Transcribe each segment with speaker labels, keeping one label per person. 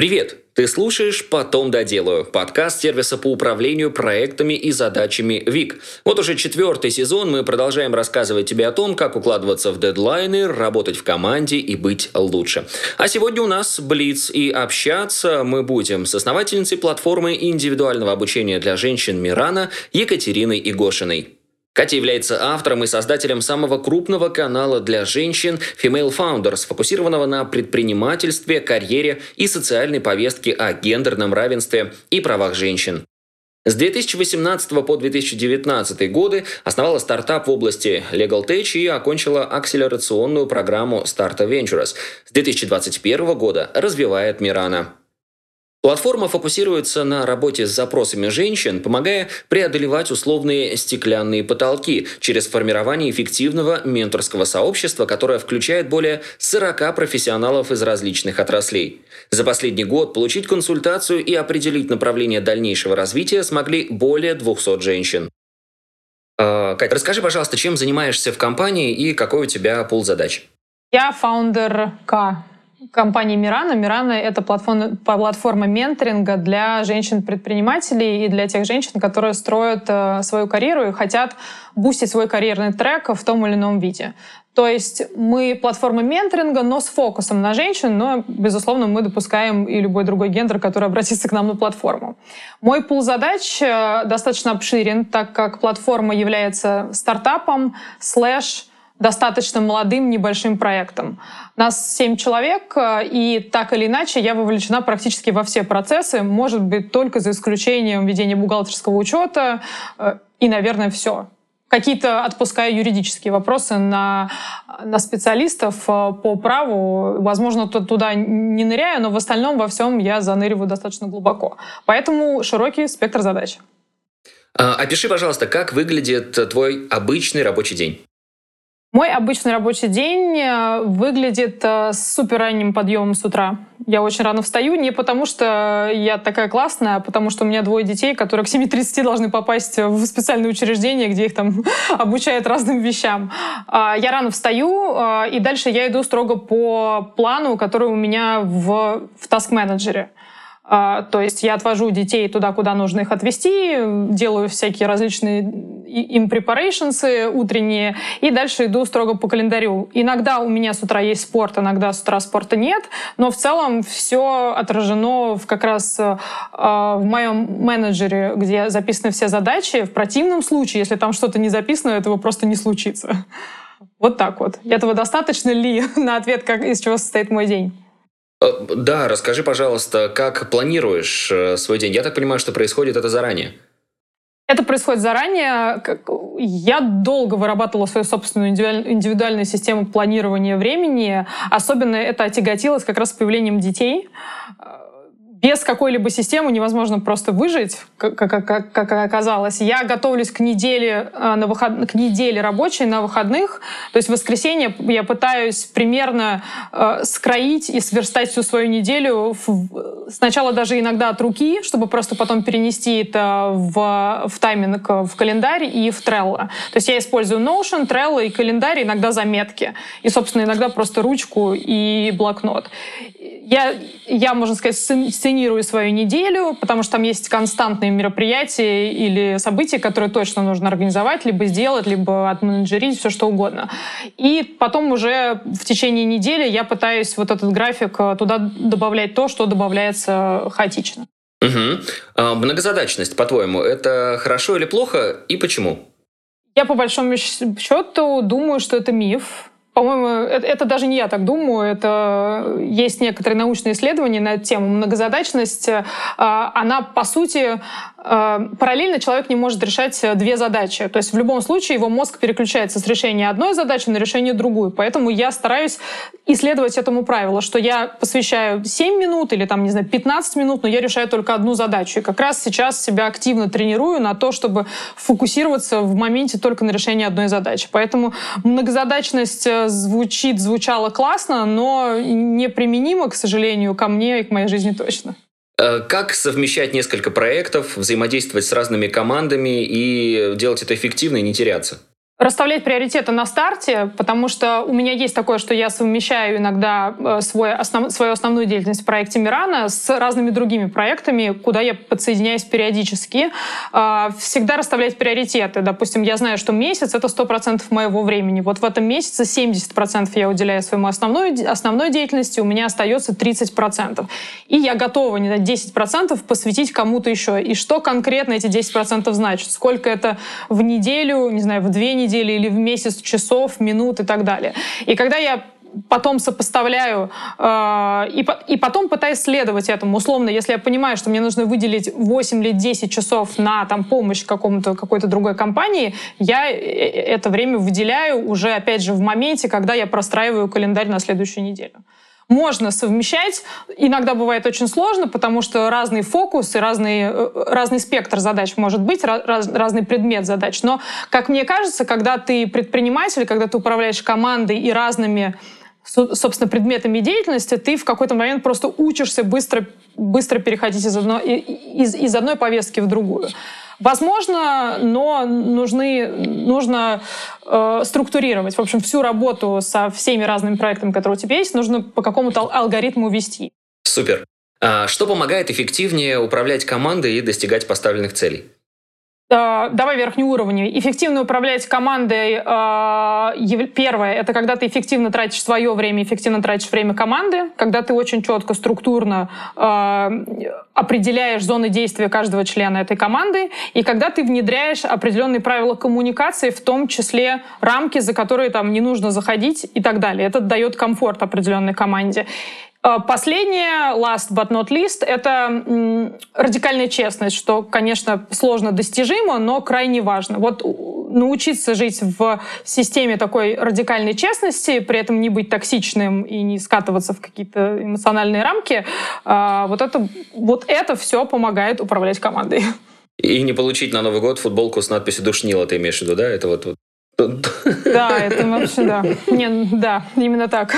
Speaker 1: Привет! Ты слушаешь «Потом доделаю» – подкаст сервиса по управлению проектами и задачами ВИК. Вот уже четвертый сезон мы продолжаем рассказывать тебе о том, как укладываться в дедлайны, работать в команде и быть лучше. А сегодня у нас Блиц, и общаться мы будем с основательницей платформы индивидуального обучения для женщин Мирана Екатериной Игошиной. Катя является автором и создателем самого крупного канала для женщин Female Founders, сфокусированного на предпринимательстве, карьере и социальной повестке о гендерном равенстве и правах женщин. С 2018 по 2019 годы основала стартап в области Legal Tech и окончила акселерационную программу Startup Ventures. С 2021 года развивает Мирана. Платформа фокусируется на работе с запросами женщин, помогая преодолевать условные стеклянные потолки через формирование эффективного менторского сообщества, которое включает более 40 профессионалов из различных отраслей. За последний год получить консультацию и определить направление дальнейшего развития смогли более 200 женщин. А, Катя, расскажи, пожалуйста, чем занимаешься в компании и какой у тебя пул задач?
Speaker 2: Я фаундер К компании Мирана. Мирана — это платформа, платформа менторинга для женщин-предпринимателей и для тех женщин, которые строят э, свою карьеру и хотят бустить свой карьерный трек в том или ином виде. То есть мы платформа менторинга, но с фокусом на женщин, но, безусловно, мы допускаем и любой другой гендер, который обратится к нам на платформу. Мой пул задач э, достаточно обширен, так как платформа является стартапом, слэш, достаточно молодым небольшим проектом. Нас семь человек, э, и так или иначе я вовлечена практически во все процессы, может быть, только за исключением ведения бухгалтерского учета э, и, наверное, все. Какие-то отпускаю юридические вопросы на, на специалистов э, по праву. Возможно, туда не ныряю, но в остальном во всем я заныриваю достаточно глубоко. Поэтому широкий спектр задач.
Speaker 1: А, опиши, пожалуйста, как выглядит твой обычный рабочий день.
Speaker 2: Мой обычный рабочий день э, выглядит э, с супер ранним подъемом с утра. Я очень рано встаю, не потому что я такая классная, а потому что у меня двое детей, которые к 7.30 должны попасть в специальное учреждение, где их там обучают разным вещам. А, я рано встаю, э, и дальше я иду строго по плану, который у меня в, в таск-менеджере. А, то есть я отвожу детей туда, куда нужно их отвезти, делаю всякие различные им preparations утренние, и дальше иду строго по календарю. Иногда у меня с утра есть спорт, иногда с утра спорта нет, но в целом все отражено в, как раз э, в моем менеджере, где записаны все задачи. В противном случае, если там что-то не записано, этого просто не случится. Вот так вот. Этого достаточно ли на ответ, как, из чего состоит мой день?
Speaker 1: Да, расскажи, пожалуйста, как планируешь э, свой день? Я так понимаю, что происходит это заранее.
Speaker 2: Это происходит заранее. Я долго вырабатывала свою собственную индивидуальную систему планирования времени. Особенно это отяготилось как раз с появлением детей без какой-либо системы невозможно просто выжить, как, как, как, как оказалось. Я готовлюсь к неделе, э, на выход... к неделе рабочей на выходных. То есть в воскресенье я пытаюсь примерно э, скроить и сверстать всю свою неделю в... сначала даже иногда от руки, чтобы просто потом перенести это в, в тайминг, в календарь и в Trello. То есть я использую Notion, Trello и календарь, иногда заметки. И, собственно, иногда просто ручку и блокнот я, я, можно сказать, сценирую свою неделю, потому что там есть константные мероприятия или события, которые точно нужно организовать, либо сделать, либо отменеджерить, все что угодно. И потом уже в течение недели я пытаюсь вот этот график э, туда добавлять то, что добавляется хаотично.
Speaker 1: Угу. А многозадачность, по-твоему, это хорошо или плохо и почему?
Speaker 2: Я по большому счету думаю, что это миф по-моему, это, это даже не я так думаю, это есть некоторые научные исследования на тему. Многозадачность, э, она, по сути, э, параллельно человек не может решать две задачи. То есть в любом случае его мозг переключается с решения одной задачи на решение другой. Поэтому я стараюсь исследовать этому правилу, что я посвящаю 7 минут или там, не знаю, 15 минут, но я решаю только одну задачу. И как раз сейчас себя активно тренирую на то, чтобы фокусироваться в моменте только на решении одной задачи. Поэтому многозадачность э, звучит, звучало классно, но неприменимо, к сожалению, ко мне и к моей жизни точно.
Speaker 1: Э, как совмещать несколько проектов, взаимодействовать с разными командами и делать это эффективно и не теряться?
Speaker 2: Расставлять приоритеты на старте, потому что у меня есть такое, что я совмещаю иногда э, свой основ, свою основную деятельность в проекте Мирана с разными другими проектами, куда я подсоединяюсь периодически. А, всегда расставлять приоритеты. Допустим, я знаю, что месяц — это 100% моего времени. Вот в этом месяце 70% я уделяю своему основной, основной деятельности, у меня остается 30%. И я готова не дать 10% посвятить кому-то еще. И что конкретно эти 10% значит? Сколько это в неделю, не знаю, в две недели, недели или в месяц часов, минут и так далее. И когда я потом сопоставляю э, и, и потом пытаюсь следовать этому. Условно, если я понимаю, что мне нужно выделить 8 или 10 часов на там, помощь какому-то, какой-то другой компании, я э, э, это время выделяю уже, опять же, в моменте, когда я простраиваю календарь на следующую неделю можно совмещать. Иногда бывает очень сложно, потому что разный фокус и разный, э, разный спектр задач может быть, раз, разный предмет задач. Но, как мне кажется, когда ты предприниматель, когда ты управляешь командой и разными собственно, предметами деятельности, ты в какой-то момент просто учишься быстро, быстро переходить из одной, из, из одной повестки в другую. Возможно, но нужны, нужно э, структурировать. В общем, всю работу со всеми разными проектами, которые у тебя есть, нужно по какому-то алгоритму вести.
Speaker 1: Супер. А что помогает эффективнее управлять командой и достигать поставленных целей?
Speaker 2: Э, давай верхний уровень. Эффективно управлять командой. Э, первое — это когда ты эффективно тратишь свое время, эффективно тратишь время команды, когда ты очень четко, структурно э, определяешь зоны действия каждого члена этой команды, и когда ты внедряешь определенные правила коммуникации, в том числе рамки, за которые там не нужно заходить и так далее. Это дает комфорт определенной команде. А, последнее, last but not least, это радикальная честность, что, конечно, сложно достижимо, но крайне важно. Вот научиться жить в системе такой радикальной честности, при этом не быть токсичным и не скатываться в какие-то эмоциональные рамки, а, вот это, вот это все помогает управлять командой.
Speaker 1: И не получить на Новый год футболку с надписью «Душнила», ты имеешь в виду, да? Это вот, вот
Speaker 2: да, это вообще да. Не, да, именно так.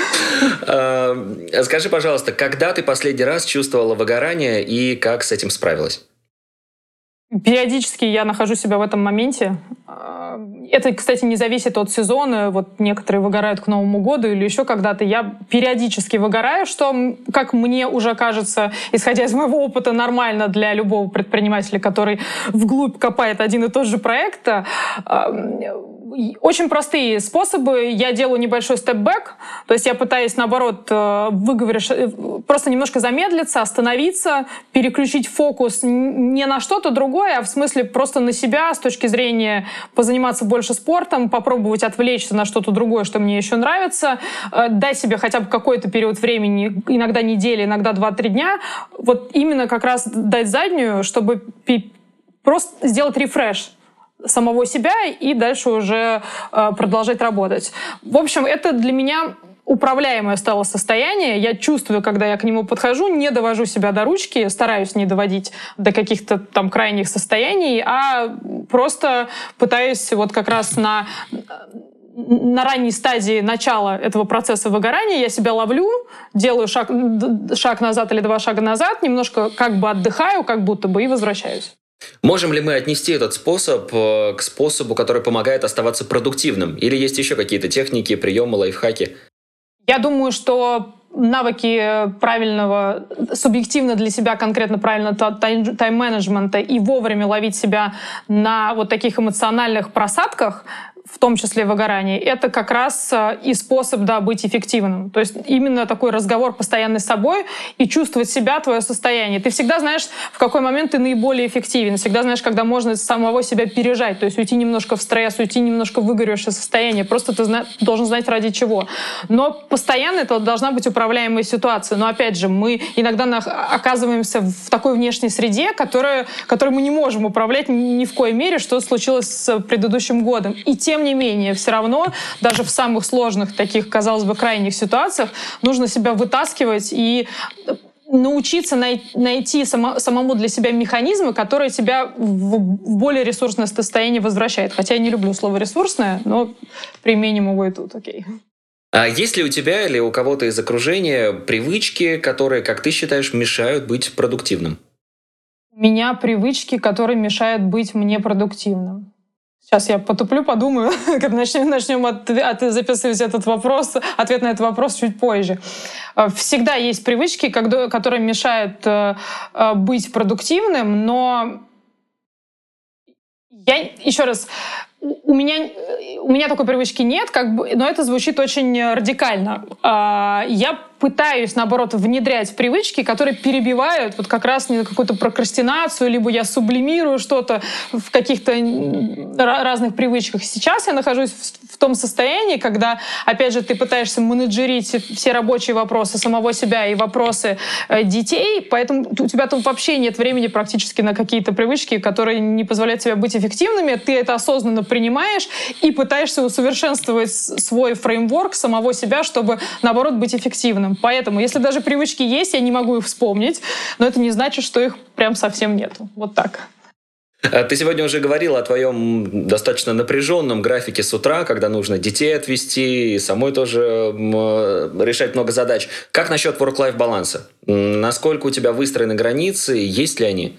Speaker 1: А, скажи, пожалуйста, когда ты последний раз чувствовала выгорание и как с этим справилась?
Speaker 2: Периодически я нахожу себя в этом моменте. Это, кстати, не зависит от сезона. Вот некоторые выгорают к Новому году или еще когда-то. Я периодически выгораю, что, как мне уже кажется, исходя из моего опыта, нормально для любого предпринимателя, который вглубь копает один и тот же проект а, очень простые способы. Я делаю небольшой степ-бэк, то есть я пытаюсь, наоборот, э, выговоришь, э, просто немножко замедлиться, остановиться, переключить фокус не на что-то другое, а в смысле просто на себя с точки зрения позаниматься больше спортом, попробовать отвлечься на что-то другое, что мне еще нравится, э, дать себе хотя бы какой-то период времени, иногда недели, иногда 2-3 дня, вот именно как раз дать заднюю, чтобы просто сделать рефреш самого себя и дальше уже э, продолжать работать. В общем, это для меня управляемое стало состояние. Я чувствую, когда я к нему подхожу, не довожу себя до ручки, стараюсь не доводить до каких-то там крайних состояний, а просто пытаюсь вот как раз на на ранней стадии начала этого процесса выгорания я себя ловлю, делаю шаг, шаг назад или два шага назад, немножко как бы отдыхаю, как будто бы, и возвращаюсь.
Speaker 1: Можем ли мы отнести этот способ э, к способу, который помогает оставаться продуктивным? Или есть еще какие-то техники, приемы, лайфхаки?
Speaker 2: Я думаю, что навыки правильного, субъективно для себя конкретно правильно тайм-менеджмента и вовремя ловить себя на вот таких эмоциональных просадках, в том числе выгорание, это как раз э, и способ да, быть эффективным. То есть именно такой разговор постоянный с собой и чувствовать себя, твое состояние. Ты всегда знаешь, в какой момент ты наиболее эффективен, всегда знаешь, когда можно самого себя пережать, то есть уйти немножко в стресс, уйти немножко в выгоревшее состояние. Просто ты зна- должен знать ради чего. Но постоянно это должна быть управляемая ситуация. Но опять же, мы иногда оказываемся в такой внешней среде, которая, которую мы не можем управлять ни в коей мере, что случилось с предыдущим годом. И те тем не менее, все равно, даже в самых сложных, таких, казалось бы, крайних ситуациях, нужно себя вытаскивать и научиться най найти само самому для себя механизмы, которые тебя в, в более ресурсное состояние возвращают. Хотя я не люблю слово «ресурсное», но применим его и тут, окей.
Speaker 1: А есть ли у тебя или у кого-то из окружения привычки, которые, как ты считаешь, мешают быть продуктивным?
Speaker 2: У меня привычки, которые мешают быть мне продуктивным. Сейчас я потуплю, подумаю, когда начнем, начнем от, от, записывать этот вопрос, ответ на этот вопрос чуть позже. Э, всегда есть привычки, которые мешают э, э, быть продуктивным, но я еще раз у меня, у меня такой привычки нет, как бы, но это звучит очень радикально. А, я пытаюсь, наоборот, внедрять привычки, которые перебивают вот как раз не какую-то прокрастинацию, либо я сублимирую что-то в каких-то разных привычках. Сейчас я нахожусь в том состоянии, когда, опять же, ты пытаешься менеджерить все рабочие вопросы самого себя и вопросы э, детей, поэтому у тебя там вообще нет времени практически на какие-то привычки, которые не позволяют тебе быть эффективными. Ты это осознанно принимаешь и пытаешься усовершенствовать свой фреймворк самого себя, чтобы, наоборот, быть эффективным. Поэтому, если даже привычки есть, я не могу их вспомнить, но это не значит, что их прям совсем нету. Вот так.
Speaker 1: А ты сегодня уже говорил о твоем достаточно напряженном графике с утра, когда нужно детей отвести, и самой тоже решать много задач. Как насчет work-life баланса? Насколько у тебя выстроены границы, есть ли они?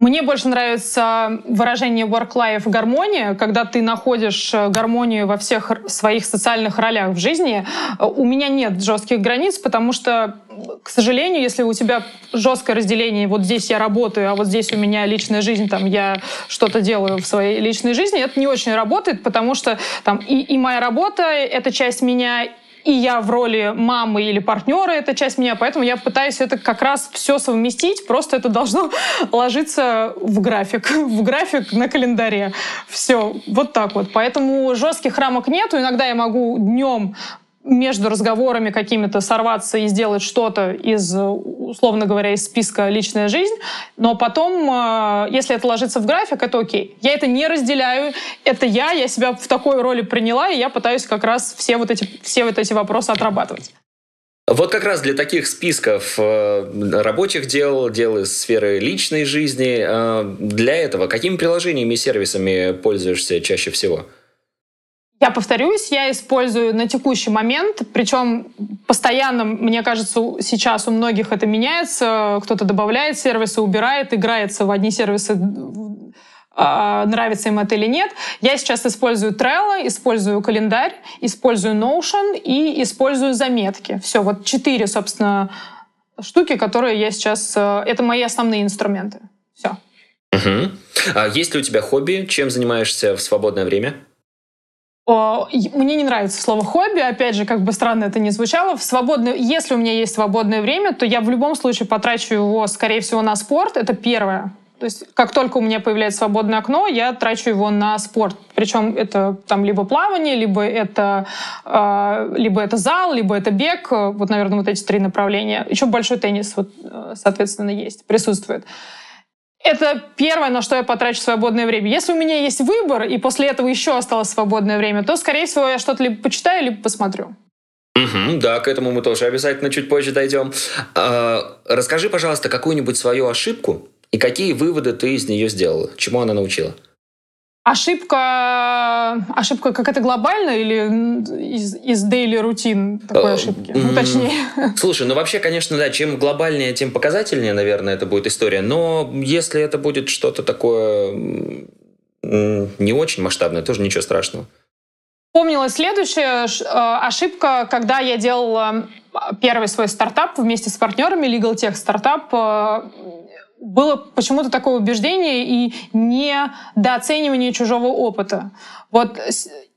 Speaker 2: Мне больше нравится выражение work-life гармония, когда ты находишь э, гармонию во всех своих социальных ролях в жизни. Э, у меня нет жестких границ, потому что, к сожалению, если у тебя жесткое разделение, вот здесь я работаю, а вот здесь у меня личная жизнь, там я что-то делаю в своей личной жизни, это не очень работает, потому что там и, и моя работа — это часть меня, и я в роли мамы или партнера, это часть меня, поэтому я пытаюсь это как раз все совместить, просто это должно ложиться в график, в график на календаре. Все, вот так вот. Поэтому жестких рамок нету, иногда я могу днем между разговорами какими-то сорваться и сделать что-то из, условно говоря, из списка «личная жизнь», но потом, э, если это ложится в график, это окей. Я это не разделяю, это я, я себя в такой роли приняла, и я пытаюсь как раз все вот эти, все вот эти вопросы отрабатывать.
Speaker 1: Вот как раз для таких списков э, рабочих дел, дел из сферы личной жизни, э, для этого какими приложениями и сервисами пользуешься чаще всего?
Speaker 2: Я повторюсь, я использую на текущий момент, причем постоянно, мне кажется, сейчас у многих это меняется. Кто-то добавляет сервисы, убирает, играется в одни сервисы, а, нравится им это или нет. Я сейчас использую Trello, использую календарь, использую Notion и использую заметки. Все, вот четыре, собственно, штуки, которые я сейчас... Э, это мои основные инструменты. Все.
Speaker 1: Угу. А есть ли у тебя хобби? Чем занимаешься в свободное время?
Speaker 2: Мне не нравится слово хобби, опять же, как бы странно это ни звучало. В свободное, если у меня есть свободное время, то я в любом случае потрачу его, скорее всего, на спорт. Это первое. То есть как только у меня появляется свободное окно, я трачу его на спорт. Причем это там либо плавание, либо это, э, либо это зал, либо это бег. Вот, наверное, вот эти три направления. Еще большой теннис, вот, э, соответственно, есть, присутствует. Это первое, на что я потрачу свободное время. Если у меня есть выбор, и после этого еще осталось свободное время, то, скорее всего, я что-то либо почитаю, либо посмотрю.
Speaker 1: Угу, да, к этому мы тоже обязательно чуть позже дойдем. А, расскажи, пожалуйста, какую-нибудь свою ошибку и какие выводы ты из нее сделала? Чему она научила?
Speaker 2: Ошибка, ошибка какая-то глобальная или из, из daily рутин такой э, ошибки? Ну, точнее.
Speaker 1: Слушай, ну вообще, конечно, да, чем глобальнее, тем показательнее, наверное, это будет история. Но если это будет что-то такое не очень масштабное, тоже ничего страшного.
Speaker 2: Помнила следующая э, ошибка, когда я делала первый свой стартап вместе с партнерами, Legal Tech стартап, э, было почему-то такое убеждение и недооценивание чужого опыта. Вот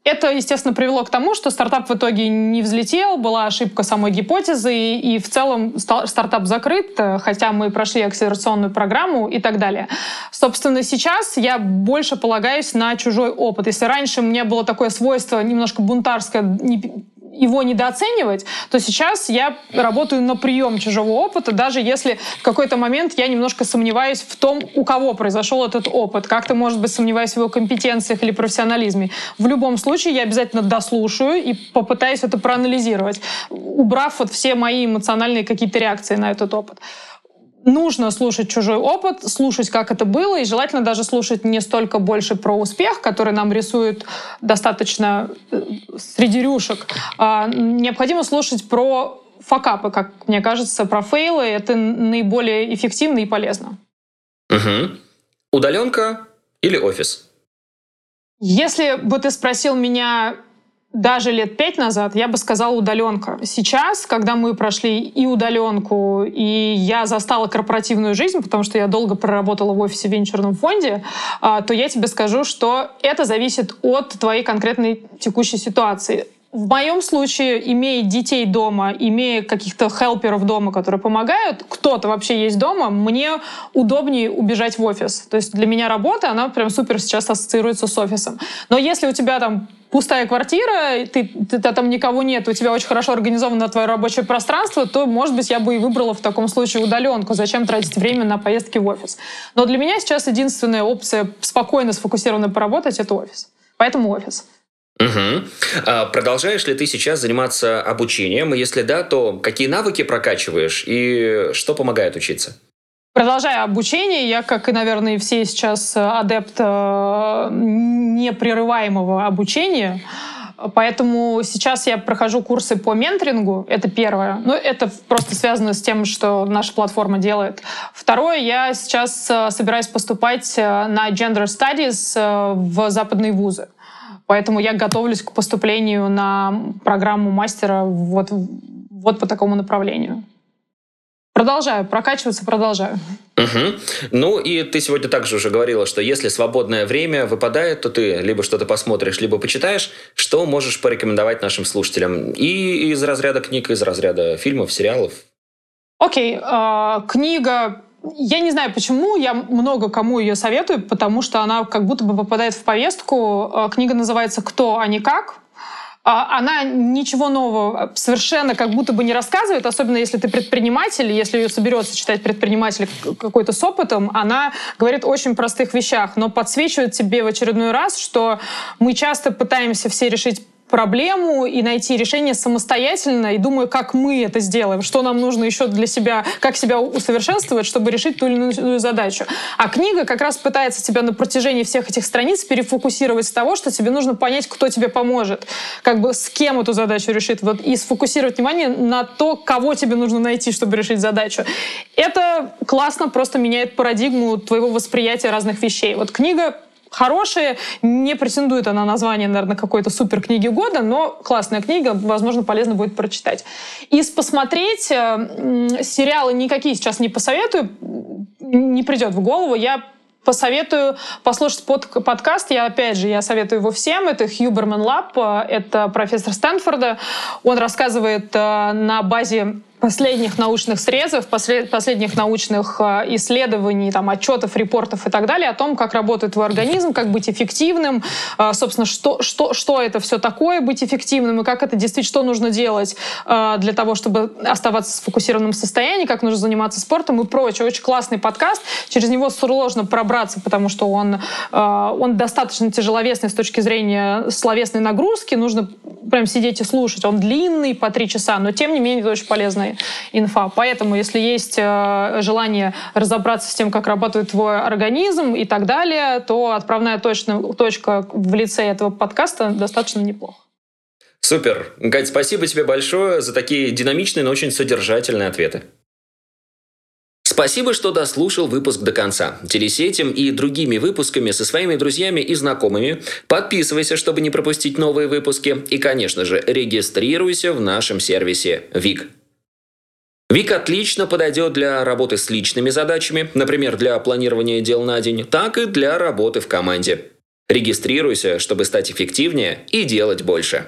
Speaker 2: это, естественно, привело к тому, что стартап в итоге не взлетел, была ошибка самой гипотезы, и в целом стартап закрыт, хотя мы прошли акселерационную программу и так далее. Собственно, сейчас я больше полагаюсь на чужой опыт. Если раньше у меня было такое свойство немножко бунтарское, его недооценивать, то сейчас я работаю на прием чужого опыта, даже если в какой-то момент я немножко сомневаюсь в том, у кого произошел этот опыт, как-то, может быть, сомневаюсь в его компетенциях или профессионализме. В любом случае я обязательно дослушаю и попытаюсь это проанализировать, убрав вот все мои эмоциональные какие-то реакции на этот опыт нужно слушать чужой опыт, слушать, как это было, и желательно даже слушать не столько больше про успех, который нам рисует достаточно э, среди рюшек, а необходимо слушать про факапы, как мне кажется, про фейлы. Это наиболее эффективно и полезно.
Speaker 1: Угу. Удаленка или офис?
Speaker 2: Если бы ты спросил меня даже лет пять назад я бы сказала удаленка. Сейчас, когда мы прошли и удаленку, и я застала корпоративную жизнь, потому что я долго проработала в офисе в венчурном фонде, а, то я тебе скажу, что это зависит от твоей конкретной текущей ситуации. В моем случае, имея детей дома, имея каких-то хелперов дома, которые помогают, кто-то вообще есть дома, мне удобнее убежать в офис. То есть для меня работа, она прям супер сейчас ассоциируется с офисом. Но если у тебя там пустая квартира, ты, ты, там никого нет, у тебя очень хорошо организовано твое рабочее пространство, то, может быть, я бы и выбрала в таком случае удаленку. Зачем тратить время на поездки в офис? Но для меня сейчас единственная опция спокойно, сфокусированно поработать — это офис. Поэтому офис.
Speaker 1: Угу. А продолжаешь ли ты сейчас заниматься обучением? Если да, то какие навыки прокачиваешь и что помогает учиться?
Speaker 2: Продолжая обучение, я, как и, наверное, все сейчас адепт э, непрерываемого обучения, Поэтому сейчас я прохожу курсы по менторингу, это первое. Ну, это просто связано с тем, что наша платформа делает. Второе, я сейчас э, собираюсь поступать э, на Gender Studies в западные вузы. Поэтому я готовлюсь к поступлению на программу мастера вот, вот по такому направлению. Продолжаю, прокачиваться продолжаю.
Speaker 1: Угу. Ну и ты сегодня также уже говорила, что если свободное время выпадает, то ты либо что-то посмотришь, либо почитаешь. Что можешь порекомендовать нашим слушателям? И из разряда книг, из разряда фильмов, сериалов?
Speaker 2: Окей, э, книга я не знаю, почему я много кому ее советую, потому что она как будто бы попадает в повестку. Э, книга называется «Кто, а не как». А, она ничего нового совершенно как будто бы не рассказывает, особенно если ты предприниматель, если ее соберется читать предприниматель какой-то с опытом, она говорит о очень простых вещах, но подсвечивает тебе в очередной раз, что мы часто пытаемся все решить проблему и найти решение самостоятельно, и думаю, как мы это сделаем, что нам нужно еще для себя, как себя усовершенствовать, чтобы решить ту или иную задачу. А книга как раз пытается тебя на протяжении всех этих страниц перефокусировать с того, что тебе нужно понять, кто тебе поможет, как бы с кем эту задачу решит, вот, и сфокусировать внимание на то, кого тебе нужно найти, чтобы решить задачу. Это классно просто меняет парадигму твоего восприятия разных вещей. Вот книга хорошие. Не претендует она на название, наверное, какой-то супер книги года, но классная книга, возможно, полезно будет прочитать. Из посмотреть э, сериалы никакие сейчас не посоветую, не придет в голову. Я посоветую послушать под, подкаст. Я, опять же, я советую его всем. Это Хьюберман Лаб, это профессор Стэнфорда. Он рассказывает э, на базе последних научных срезов, последних научных э, исследований, там, отчетов, репортов и так далее о том, как работает твой организм, как быть эффективным, э, собственно, что, что, что это все такое быть эффективным и как это действительно, что нужно делать э, для того, чтобы оставаться в сфокусированном состоянии, как нужно заниматься спортом и прочее. Очень классный подкаст. Через него сложно пробраться, потому что он, он достаточно тяжеловесный с точки зрения словесной нагрузки. Нужно прям сидеть и слушать. Он длинный, по три часа, но тем не менее это очень полезно полезная инфа. Поэтому, если есть э, желание разобраться с тем, как работает твой организм и так далее, то отправная точка, точка в лице этого подкаста достаточно неплохо.
Speaker 1: Супер. Кать, спасибо тебе большое за такие динамичные, но очень содержательные ответы. Спасибо, что дослушал выпуск до конца. Делись этим и другими выпусками со своими друзьями и знакомыми. Подписывайся, чтобы не пропустить новые выпуски. И, конечно же, регистрируйся в нашем сервисе ВИК. Вик отлично подойдет для работы с личными задачами, например, для планирования дел на день, так и для работы в команде. Регистрируйся, чтобы стать эффективнее и делать больше.